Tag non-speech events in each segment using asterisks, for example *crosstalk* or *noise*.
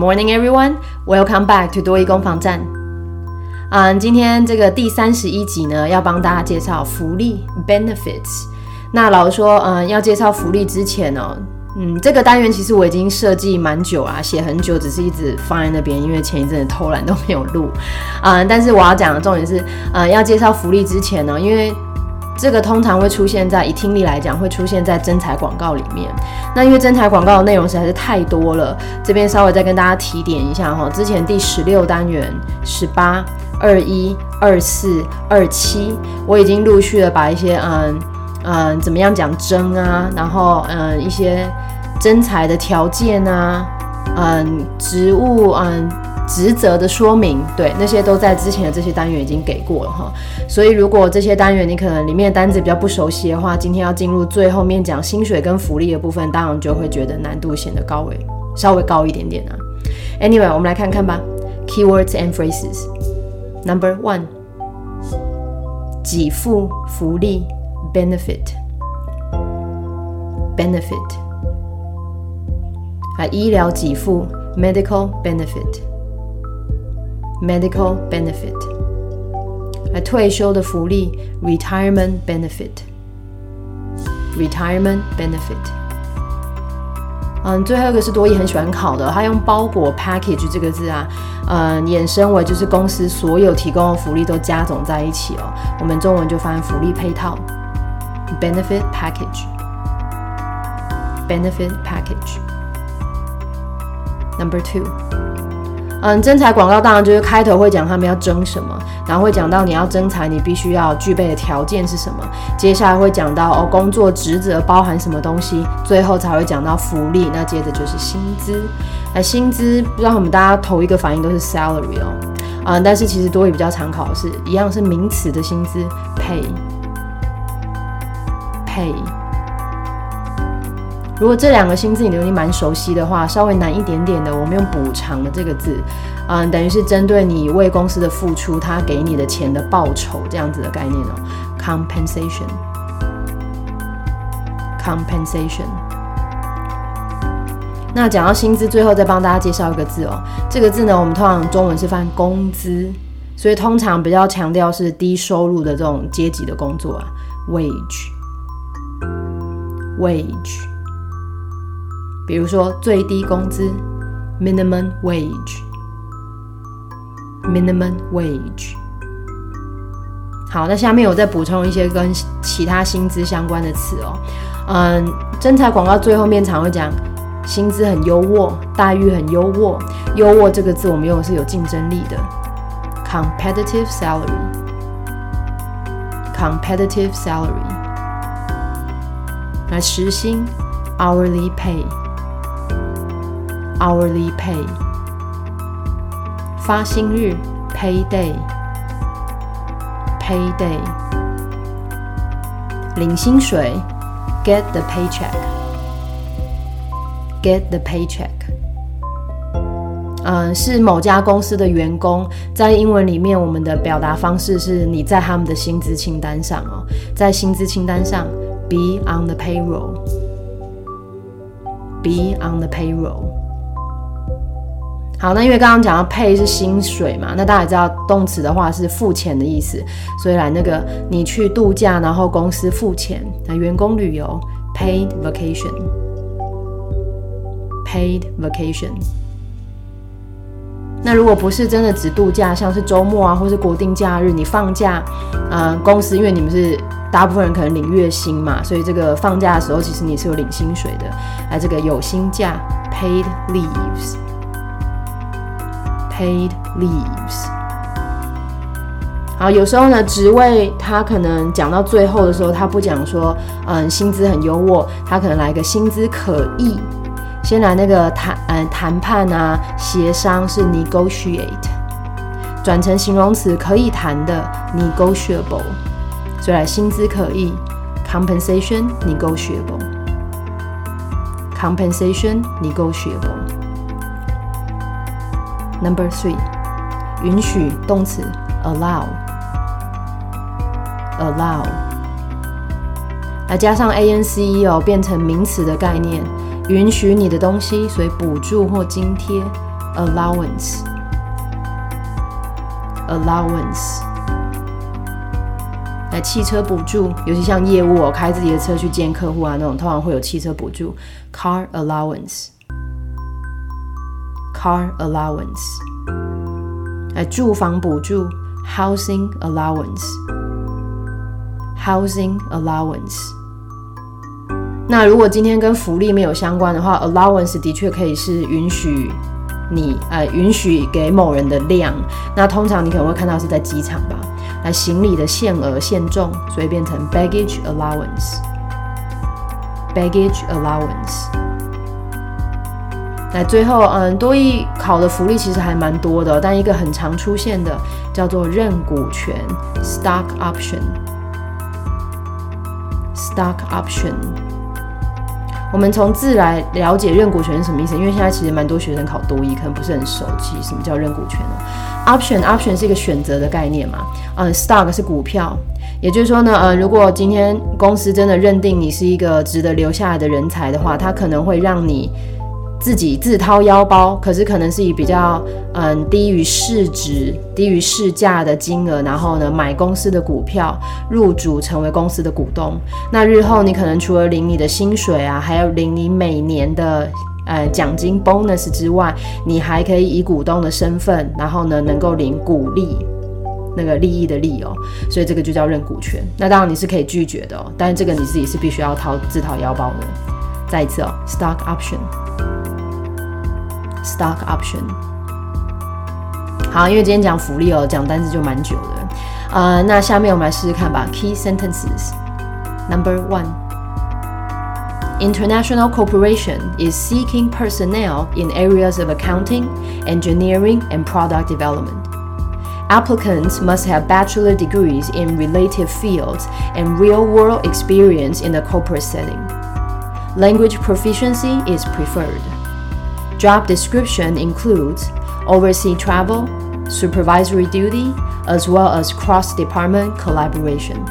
morning, everyone. Welcome back to 多益攻防站。嗯，今天这个第三十一集呢，要帮大家介绍福利 benefits。那老实说，嗯，要介绍福利之前呢，嗯，这个单元其实我已经设计蛮久啊，写很久，只是一直放在那边，因为前一阵子偷懒都没有录。嗯，但是我要讲的重点是，嗯，要介绍福利之前呢，因为这个通常会出现在以听力来讲，会出现在真彩广告里面。那因为真彩广告的内容实在是太多了，这边稍微再跟大家提点一下哈。之前第十六单元、十八、二一、二四、二七，我已经陆续的把一些嗯嗯怎么样讲真啊，然后嗯一些真彩的条件啊，嗯植物嗯。职责的说明，对那些都在之前的这些单元已经给过了哈，所以如果这些单元你可能里面的单子比较不熟悉的话，今天要进入最后面讲薪水跟福利的部分，当然就会觉得难度显得高微稍微高一点点啊。Anyway，我们来看看吧，keywords and phrases。Number one，给付福利，benefit，benefit，啊，医疗给付，medical benefit。medical benefit，来退休的福利 retirement benefit，retirement benefit。嗯，最后一个是多益很喜欢考的，他用包裹 package 这个字啊，嗯，衍生为就是公司所有提供的福利都加总在一起哦。我们中文就翻福利配套 benefit package，benefit package。Number two。 嗯，征才广告当然就是开头会讲他们要征什么，然后会讲到你要征才，你必须要具备的条件是什么。接下来会讲到哦，工作职责包含什么东西，最后才会讲到福利。那接着就是薪资。那薪资不知道我们大家头一个反应都是 salary 哦，嗯，但是其实多也比较常考的是一样是名词的薪资 pay pay。如果这两个新字你都已经蛮熟悉的话，稍微难一点点的，我们用补偿的这个字，嗯，等于是针对你为公司的付出，他给你的钱的报酬这样子的概念哦，compensation，compensation。那讲到薪资，最后再帮大家介绍一个字哦，这个字呢，我们通常中文是翻工资，所以通常比较强调是低收入的这种阶级的工作啊，wage，wage。比如说最低工资，minimum wage，minimum wage。好，那下面我再补充一些跟其他薪资相关的词哦。嗯，真材广告最后面常会讲薪资很优渥，待遇很优渥。优渥这个字我们用的是有竞争力的，competitive salary，competitive salary。那时薪，hourly pay。Hourly pay，发薪日，Payday，Payday，领薪水，Get the paycheck，Get the paycheck。嗯，是某家公司的员工，在英文里面，我们的表达方式是你在他们的薪资清单上哦，在薪资清单上，Be on the payroll，Be on the payroll。好，那因为刚刚讲到 pay 是薪水嘛，那大家也知道动词的话是付钱的意思，所以来那个你去度假，然后公司付钱，那员工旅游 paid vacation，paid vacation。那如果不是真的只度假，像是周末啊，或是国定假日，你放假，啊，公司因为你们是大部分人可能领月薪嘛，所以这个放假的时候其实你是有领薪水的，来这个有薪假 paid leaves。Paid leaves。好，有时候呢，职位他可能讲到最后的时候，他不讲说，嗯，薪资很优渥，他可能来个薪资可议，先来那个谈，嗯，谈判啊，协商是 negotiate，转成形容词可以谈的 negotiable，所以来薪资可议，compensation negotiable，compensation negotiable。Number three，允许动词 allow，allow，来加上 a n c e 哦，变成名词的概念，允许你的东西，所以补助或津贴。allowance allowance。来，汽车补助，尤其像业务哦，开自己的车去见客户啊，那种通常会有汽车补助，car allowance Car allowance。来，住房补助，housing allowance，housing allowance。那如果今天跟福利没有相关的话，allowance 的确可以是允许你呃允许给某人的量。那通常你可能会看到是在机场吧。来行李的限额限重，所以变成 baggage allowance。baggage allowance。那最后，嗯，多益考的福利其实还蛮多的，但一个很常出现的叫做认股权 stock option。stock option。我们从字来了解认股权是什么意思，因为现在其实蛮多学生考多益，可能不是很熟悉什么叫认股权哦。option option 是一个选择的概念嘛，嗯，stock 是股票，也就是说呢，呃，如果今天公司真的认定你是一个值得留下来的人才的话，它可能会让你自己自掏腰包，可是可能是以比较嗯低于市值、低于市价的金额，然后呢买公司的股票入主成为公司的股东，那日后你可能除了领你的薪水啊，还要领你每年的。呃，奖金 bonus 之外，你还可以以股东的身份，然后呢，能够领股利，那个利益的利哦，所以这个就叫认股权。那当然你是可以拒绝的哦，但是这个你自己是必须要掏自掏腰包的。再一次哦，stock option option，stock option。好，因为今天讲福利哦，讲单词就蛮久的。呃，那下面我们来试试看吧。Key sentences number one。International Corporation is seeking personnel in areas of accounting, engineering, and product development. Applicants must have bachelor degrees in related fields and real world experience in the corporate setting. Language proficiency is preferred. Job description includes overseas travel, supervisory duty, as well as cross department collaboration.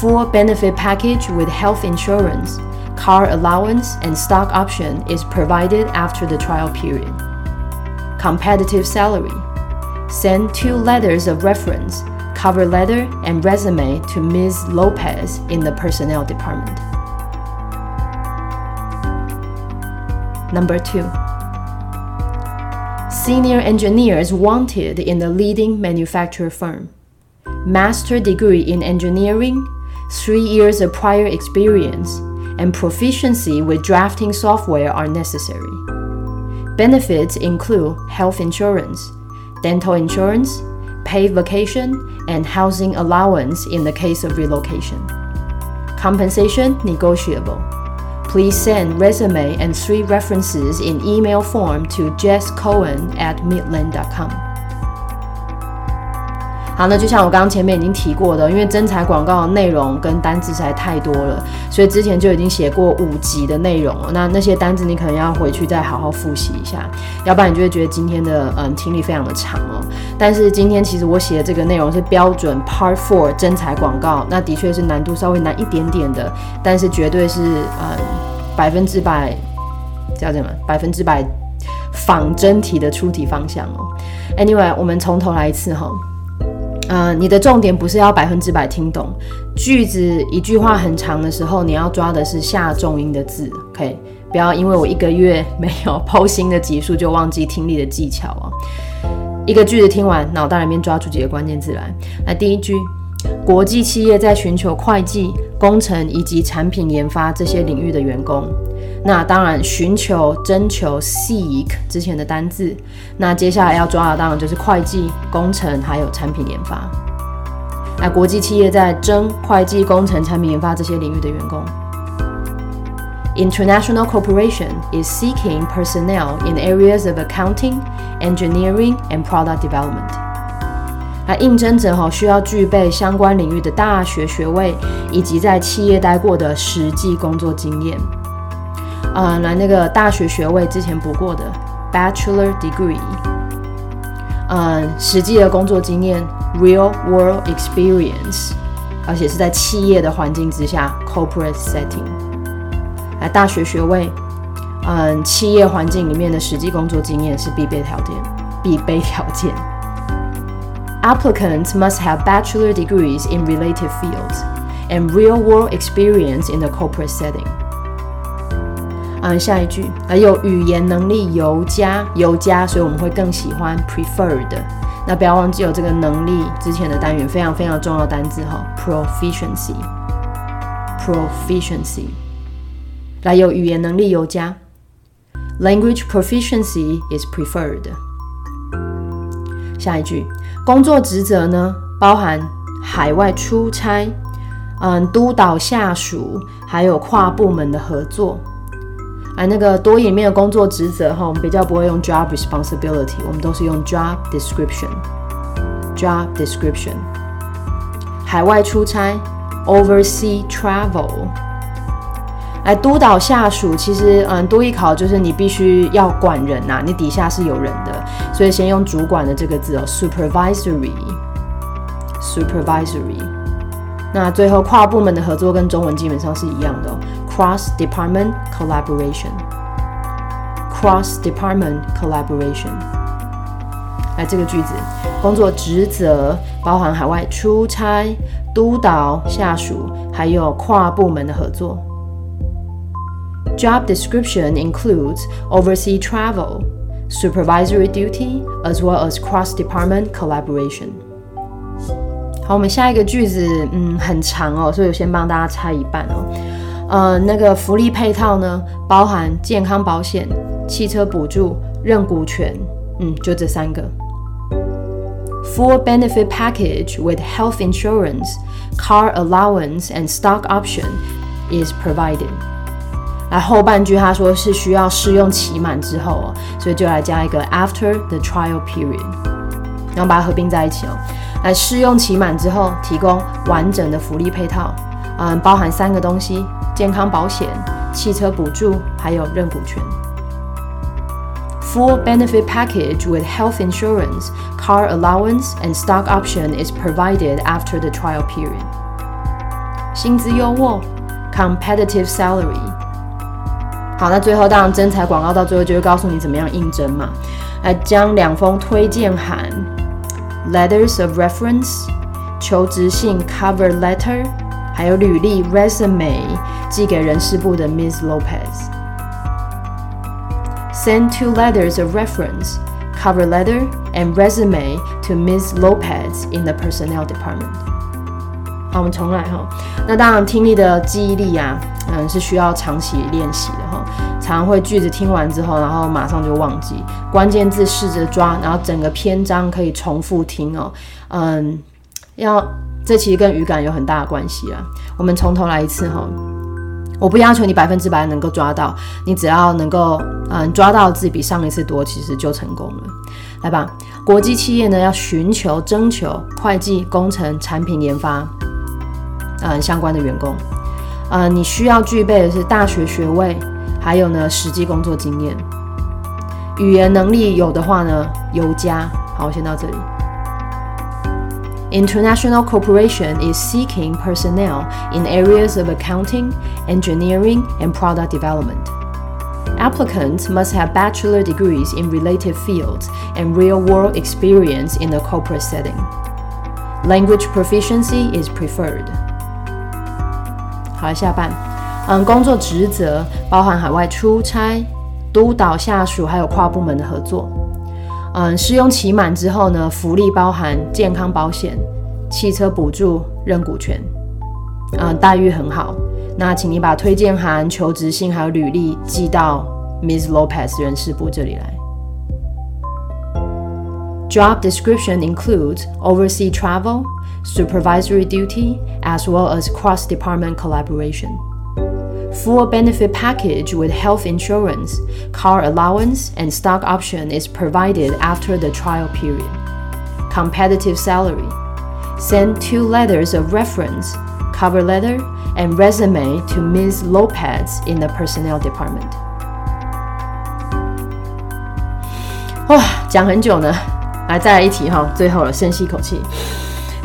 Full benefit package with health insurance, Car allowance and stock option is provided after the trial period. Competitive salary. Send two letters of reference, cover letter and resume to Ms. Lopez in the personnel department. Number two. Senior engineers wanted in a leading manufacturer firm. Master degree in engineering, three years of prior experience, and proficiency with drafting software are necessary. Benefits include health insurance, dental insurance, paid vacation, and housing allowance in the case of relocation. Compensation negotiable. Please send resume and three references in email form to jesscohen at midland.com. 好，那就像我刚刚前面已经提过的，因为真材广告的内容跟单字实在太多了，所以之前就已经写过五集的内容了。那那些单字你可能要回去再好好复习一下，要不然你就会觉得今天的嗯听力非常的长哦。但是今天其实我写的这个内容是标准 Part Four 真材广告，那的确是难度稍微难一点点的，但是绝对是嗯百分之百叫什么百分之百仿真题的出题方向哦。Anyway，我们从头来一次哈。呃，你的重点不是要百分之百听懂句子，一句话很长的时候，你要抓的是下重音的字，OK？不要因为我一个月没有剖新的级数，就忘记听力的技巧哦。一个句子听完，脑袋里面抓出几个关键字来。来，第一句，国际企业在寻求会计、工程以及产品研发这些领域的员工。那当然，寻求、征求 （seek） 之前的单字，那接下来要抓的当然就是会计、工程还有产品研发。那国际企业在征会计、工程、产品研发这些领域的员工。International corporation is seeking personnel in areas of accounting, engineering, and product development. 那应征者哈需要具备相关领域的大学学位，以及在企业待过的实际工作经验。啊，来那个大学学位之前补过的 Bachelor Degree，嗯，实际的工作经验 Real World Experience，而且是在企业的环境之下 Corporate Setting。来，大学学位嗯，企业环境里面的实际工作经验是必备条件。必备条件。Applicants must have bachelor degrees in related fields and real-world experience in the corporate setting. 嗯，下一句，还有语言能力尤佳，尤佳，所以我们会更喜欢 preferred。那不要忘记有这个能力之前的单元非常非常重要单字哈，proficiency，proficiency。来，有语言能力尤佳，language proficiency is preferred。下一句， 工作职责呢，包含海外出差，嗯，督导下属，还有跨部门的合作。而那个多里面的工作职责哈，我们比较不会用 job responsibility，我们都是用 job description。job description。海外出差，oversea travel。来督导下属，其实嗯，多一考就是你必须要管人呐，你底下是有人的，所以先用主管的这个字哦，supervisory，supervisory。那最后跨部门的合作跟中文基本上是一样的哦，cross department collaboration，cross department collaboration。来这个句子，工作职责包含海外出差、督导下属，还有跨部门的合作。Job description includes overseas travel, supervisory duty, as well as cross-department collaboration. 好，我们下一个句子，嗯，很长哦，所以我先帮大家拆一半哦。呃，那个福利配套呢，包含健康保险、汽车补助、认股权，嗯，就这三个。Full benefit package with health insurance, car allowance, and stock option is provided. 来后半句，他说是需要试用期满之后哦，所以就来加一个 after the trial period，然后把它合并在一起哦。来试用期满之后，提供完整的福利配套，嗯，包含三个东西：健康保险、汽车补助，还有认股权。Full benefit package with health insurance, car allowance, and stock option is provided after the trial period. 薪资优渥，competitive salary。好，那最后当然真才广告到最后就会告诉你怎么样应征嘛，来将两封推荐函 （letters of reference）、求职信 （cover letter） 还有履历 （resume） 寄给人事部的 Miss Lopez。Send two letters of reference, cover letter and resume to Ms. Lopez in the personnel department. 好，我们重来哈。那当然，听力的记忆力啊，嗯，是需要长期练习的哈。常会句子听完之后，然后马上就忘记关键字，试着抓，然后整个篇章可以重复听哦。嗯，要这其实跟语感有很大的关系啊。我们从头来一次哈。我不要求你百分之百能够抓到，你只要能够嗯抓到字比上一次多，其实就成功了。来吧，国际企业呢要寻求征求会计、工程、产品研发。嗯，相关的员工，呃，你需要具备的是大学学位，还有呢，实际工作经验，语言能力有的话呢，尤佳。好，先到这里。International corporation is seeking personnel in areas of accounting, engineering, and product development. Applicants must have bachelor degrees in related fields and real-world experience in a corporate setting. Language proficiency is preferred. 好，下半， 嗯，工作职责包含海外出差、督导下属，还有跨部门的合作。嗯，试用期满之后呢，福利包含健康保险、汽车补助、认股权，嗯，待遇很好。那请你把推荐函、求职信还有履历寄到 Ms. Lopez 人事部这里来。Job description includes overseas travel, supervisory duty, as well as cross department collaboration. Full benefit package with health insurance, car allowance, and stock option is provided after the trial period. Competitive salary. Send two letters of reference, cover letter, and resume to Ms. Lopez in the personnel department. *sighs* 哇，讲很久呢。来，再来一题哈，最后了，深吸一口气。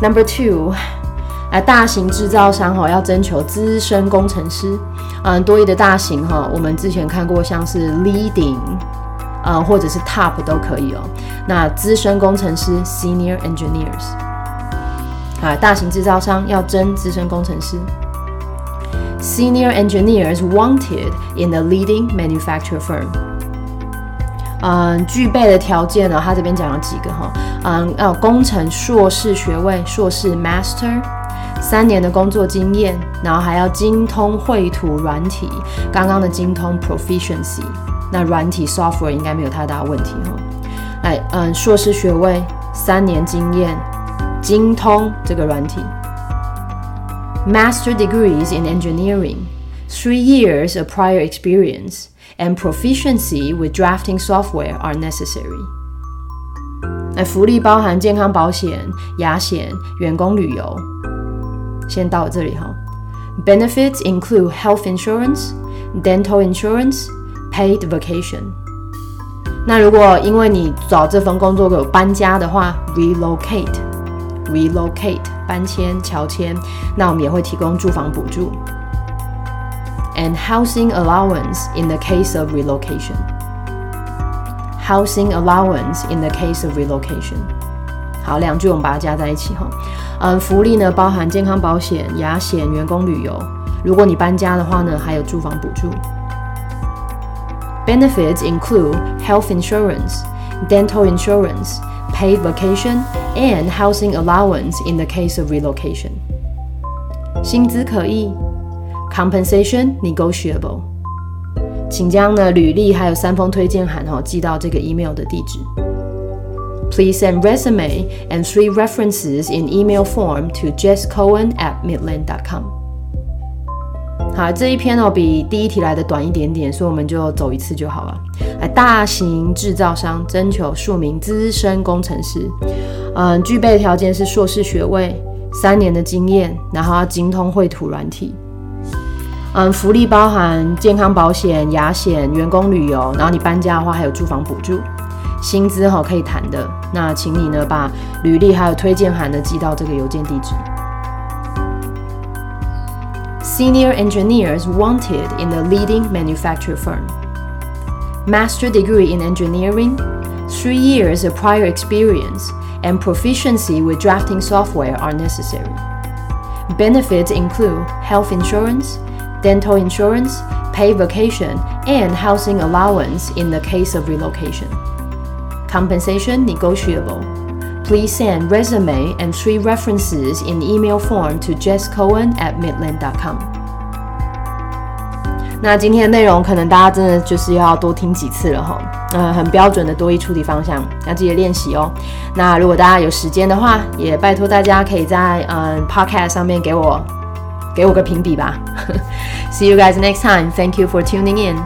Number two， 啊，大型制造商哈要征求资深工程师， 嗯，多益的大型哈，我们之前看过像是 leading，呃，或者是 top 都可以哦。那资深工程师 senior engineers，啊，大型制造商要争资深工程师，senior engineers wanted in a leading manufacturer firm。嗯，具备的条件呢，他这边讲了几个哈，嗯，要工程硕士学位，硕士 master。三年的工作经验，然后还要精通绘图软体，刚刚的精通 proficiency，那软体 software 应该没有太大问题哈。哎，嗯，硕士学位，三年经验，精通这个软体。Master degrees in engineering, three years of prior experience and proficiency with drafting software are necessary. 哎，福利包含健康保险、牙险、员工旅游。先到这里哈。Benefits include health insurance, dental insurance, paid vacation。那如果因为你找这份工作有搬家的话，relocate, relocate 搬迁、侨迁，那我们也会提供住房补助。And housing allowance in the case of relocation. Housing allowance in the case of relocation. 好，两句我们把它加在一起哈。嗯，福利呢包含健康保险、牙险、员工旅游。如果你搬家的话呢，还有住房补助。Benefits include health insurance, dental insurance, paid vacation, and housing allowance in the case of relocation. 薪资可议，compensation negotiable。请将呢履历还有三封推荐函哈寄到这个 email 的地址。Please send resume and three references in email form to jesscohen at midland.com。好，这一篇哦比第一题来的短一点点，所以我们就走一次就好了。来，大型制造商征求数名资深工程师，嗯，具备条件是硕士学位，三年的经验，然后要精通绘图软体。嗯，福利包含健康保险、牙险、员工旅游，然后你搬家的话还有住房补助。薪资哈可以谈的，那请你呢把履历还有推荐函呢寄到这个邮件地址。Senior engineers wanted in a leading manufacturing firm. Master degree in engineering, three years of prior experience, and proficiency with drafting software are necessary. Benefits include health insurance, dental insurance, paid vacation, and housing allowance in the case of relocation. Compensation negotiable. Please send resume and three references in email form to jesscohen at midland.com. 那今天的内容可能大家真的就是要多听几次了哈，嗯，很标准的多一处理方向，要记得练习哦。那如果大家有时间的话，也拜托大家可以在嗯 Podcast 上面给我给我个评比吧。See you guys next time. Thank you for tuning in.